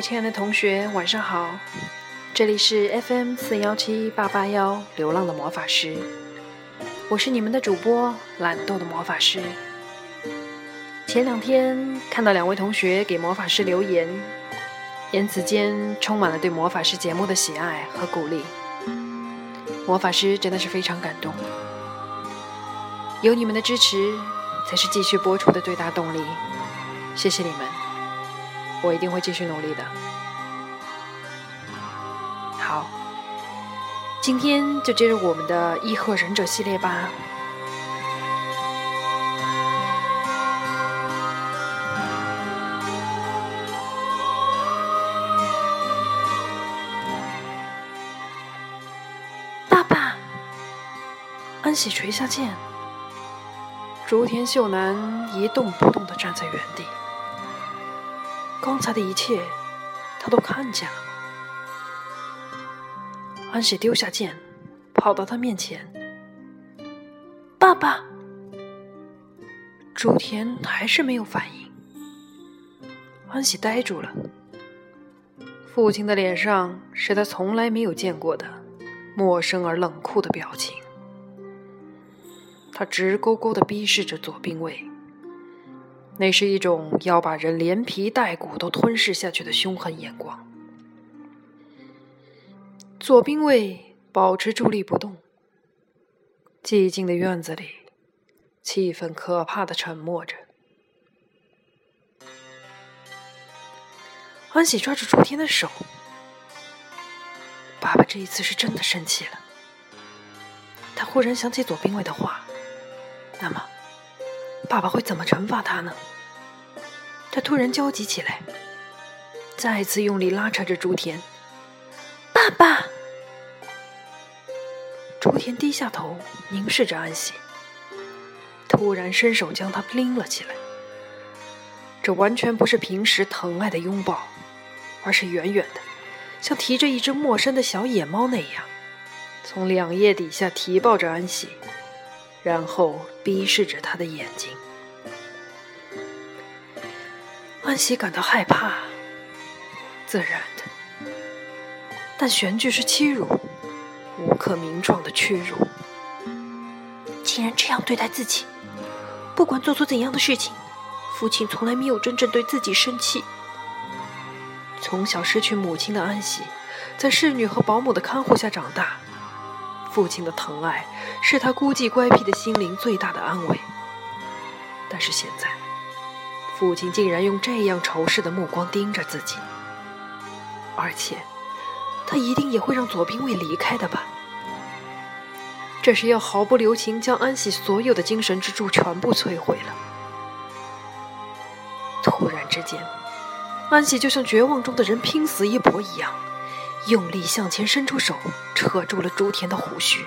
亲爱的同学，晚上好！这里是 FM 四幺七八八幺流浪的魔法师，我是你们的主播懒惰的魔法师。前两天看到两位同学给魔法师留言，言辞间充满了对魔法师节目的喜爱和鼓励，魔法师真的是非常感动。有你们的支持，才是继续播出的最大动力。谢谢你们，我一定会继续努力的。好，今天就接着我们的异鹤忍者系列吧。爸爸，安喜垂下剑。竹田秀男一动不动的站在原地。刚才的一切，他都看见了。安喜丢下剑，跑到他面前。爸爸，竹田还是没有反应。安喜呆住了。父亲的脸上是他从来没有见过的陌生而冷酷的表情。他直勾勾的逼视着左兵卫，那是一种要把人连皮带骨都吞噬下去的凶狠眼光。左兵卫保持伫立不动，寂静的院子里，气氛可怕的沉默着。欢喜抓住竹田的手，爸爸这一次是真的生气了。他忽然想起左兵卫的话。那么，爸爸会怎么惩罚他呢？他突然焦急起来，再次用力拉扯着竹田。爸爸，竹田低下头凝视着安喜，突然伸手将他拎了起来。这完全不是平时疼爱的拥抱，而是远远的，像提着一只陌生的小野猫那样，从两叶底下提抱着安喜。然后逼视着他的眼睛，安喜感到害怕，自然的，但悬句是欺辱，无可名状的屈辱。竟然这样对待自己，不管做错怎样的事情，父亲从来没有真正对自己生气。从小失去母亲的安喜，在侍女和保姆的看护下长大。父亲的疼爱是他孤寂乖僻的心灵最大的安慰，但是现在，父亲竟然用这样仇视的目光盯着自己，而且，他一定也会让左兵卫离开的吧？这是要毫不留情将安喜所有的精神支柱全部摧毁了。突然之间，安喜就像绝望中的人拼死一搏一样。用力向前伸出手，扯住了朱田的胡须。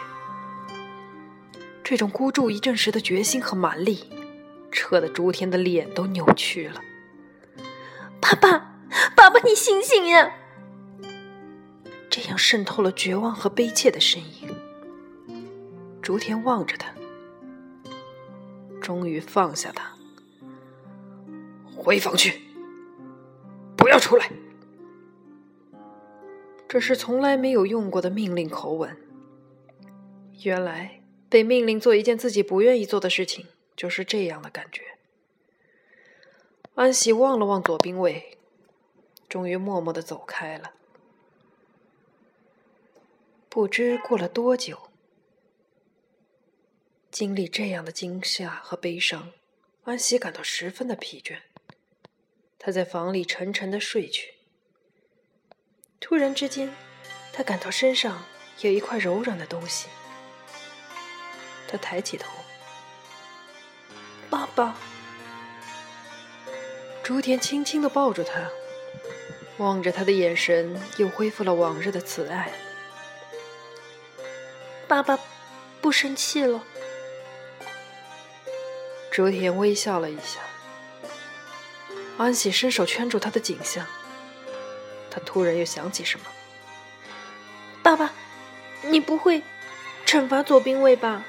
这种孤注一掷时的决心和蛮力，扯得竹田的脸都扭曲了。爸爸，爸爸，你醒醒呀！这样渗透了绝望和悲切的声音。竹田望着他，终于放下他，回房去，不要出来。这是从来没有用过的命令口吻。原来被命令做一件自己不愿意做的事情，就是这样的感觉。安喜望了望左兵卫，终于默默的走开了。不知过了多久，经历这样的惊吓和悲伤，安喜感到十分的疲倦。他在房里沉沉的睡去。突然之间，他感到身上有一块柔软的东西。他抬起头，爸。竹田轻轻的抱住他，望着他的眼神又恢复了往日的慈爱。爸爸不生气了。竹田微笑了一下，安喜伸手圈住他的颈项。他突然又想起什么，爸爸，你不会惩罚左兵卫吧？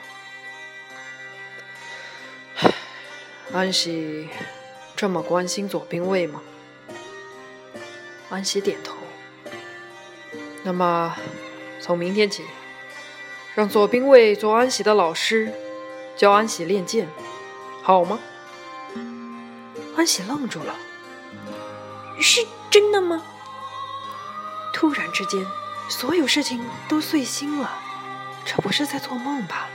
安喜这么关心左兵卫吗？安喜点头。那么，从明天起，让左兵卫做安喜的老师，教安喜练剑，好吗？安喜愣住了。是真的吗？突然之间，所有事情都碎心了。这不是在做梦吧？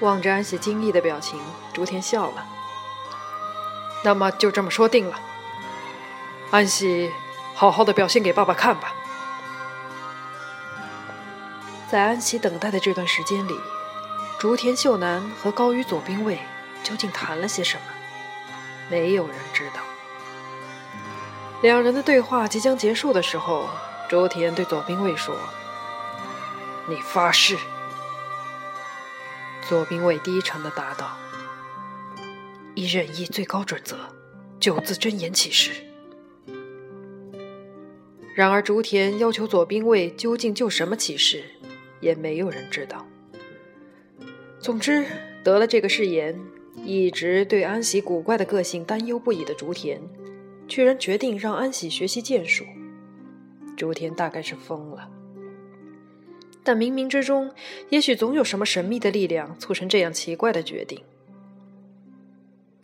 望着安喜惊异的表情，竹田笑了。那么就这么说定了。安喜，好好的表现给爸爸看吧。在安喜等待的这段时间里，竹田秀男和高羽左兵卫究竟谈了些什么？没有人知道。两人的对话即将结束的时候，竹田对左兵卫说：“你发誓。”左兵卫低沉的答道：“以忍义最高准则，九字真言起誓。”然而，竹田要求左兵卫究竟就什么起誓，也没有人知道。总之，得了这个誓言，一直对安喜古怪的个性担忧不已的竹田，居然决定让安喜学习剑术。竹田大概是疯了，但冥冥之中，也许总有什么神秘的力量促成这样奇怪的决定。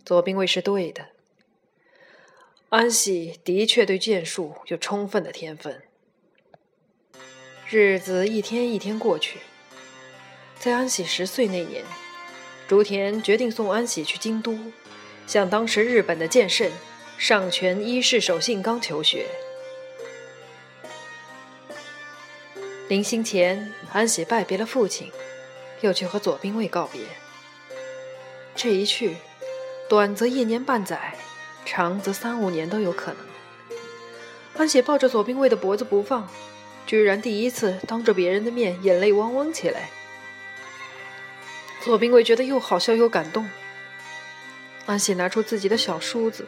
左兵卫是对的。安喜的确对剑术有充分的天分。日子一天一天过去，在安喜十岁那年，竹田决定送安喜去京都，向当时日本的剑圣上泉一世守信纲求学。临行前，安喜拜别了父亲，又去和左兵卫告别。这一去，短则一年半载。长则三五年都有可能。安喜抱着左兵卫的脖子不放，居然第一次当着别人的面眼泪汪汪起来。左兵卫觉得又好笑又感动。安喜拿出自己的小梳子，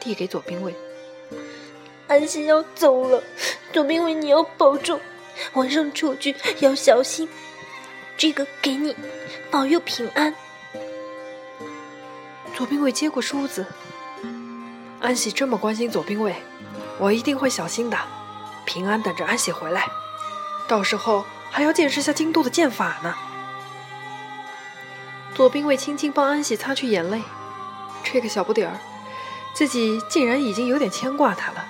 递给左兵卫：“安喜要走了，左兵卫你要保重，晚上出去要小心。这个给你，保佑平安。”左兵卫接过梳子。安喜这么关心左兵卫，我一定会小心的，平安等着安喜回来。到时候还要见识下京都的剑法呢。左兵卫轻轻帮安喜擦去眼泪，这个小不点儿，自己竟然已经有点牵挂他了。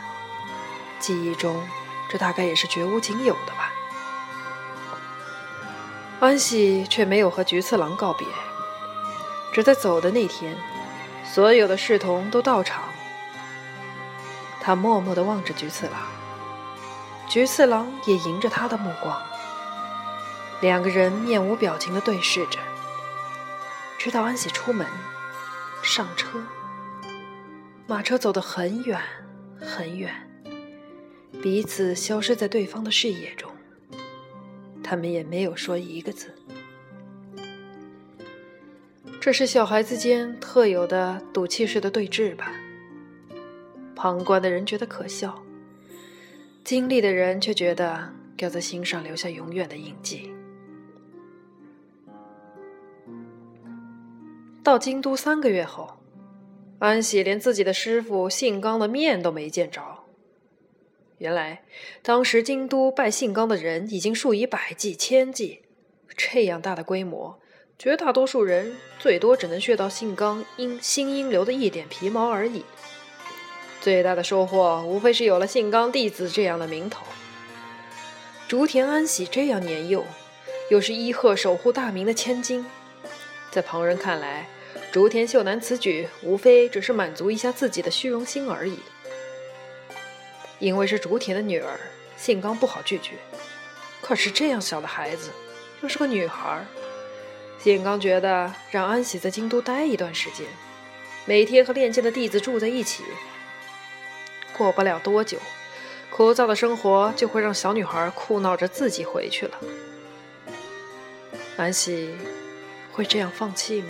记忆中，这大概也是绝无仅有的吧。安喜却没有和菊次郎告别，只在走的那天，所有的侍童都到场。他默默地望着菊次郎，菊次郎也迎着他的目光。两个人面无表情地对视着，直到安喜出门，上车，马车走得很远很远，彼此消失在对方的视野中。他们也没有说一个字。这是小孩子间特有的赌气式的对峙吧。旁观的人觉得可笑，经历的人却觉得要在心上留下永远的印记。到京都三个月后，安喜连自己的师傅信刚的面都没见着。原来，当时京都拜信刚的人已经数以百计、千计，这样大的规模，绝大多数人最多只能学到信刚因新阴流的一点皮毛而已。最大的收获，无非是有了信刚弟子这样的名头。竹田安喜这样年幼，又是伊贺守护大名的千金，在旁人看来，竹田秀男此举无非只是满足一下自己的虚荣心而已。因为是竹田的女儿，信刚不好拒绝。可是这样小的孩子，又是个女孩，信刚觉得让安喜在京都待一段时间，每天和练剑的弟子住在一起。过不了多久，枯燥的生活就会让小女孩哭闹着自己回去了。安喜会这样放弃吗？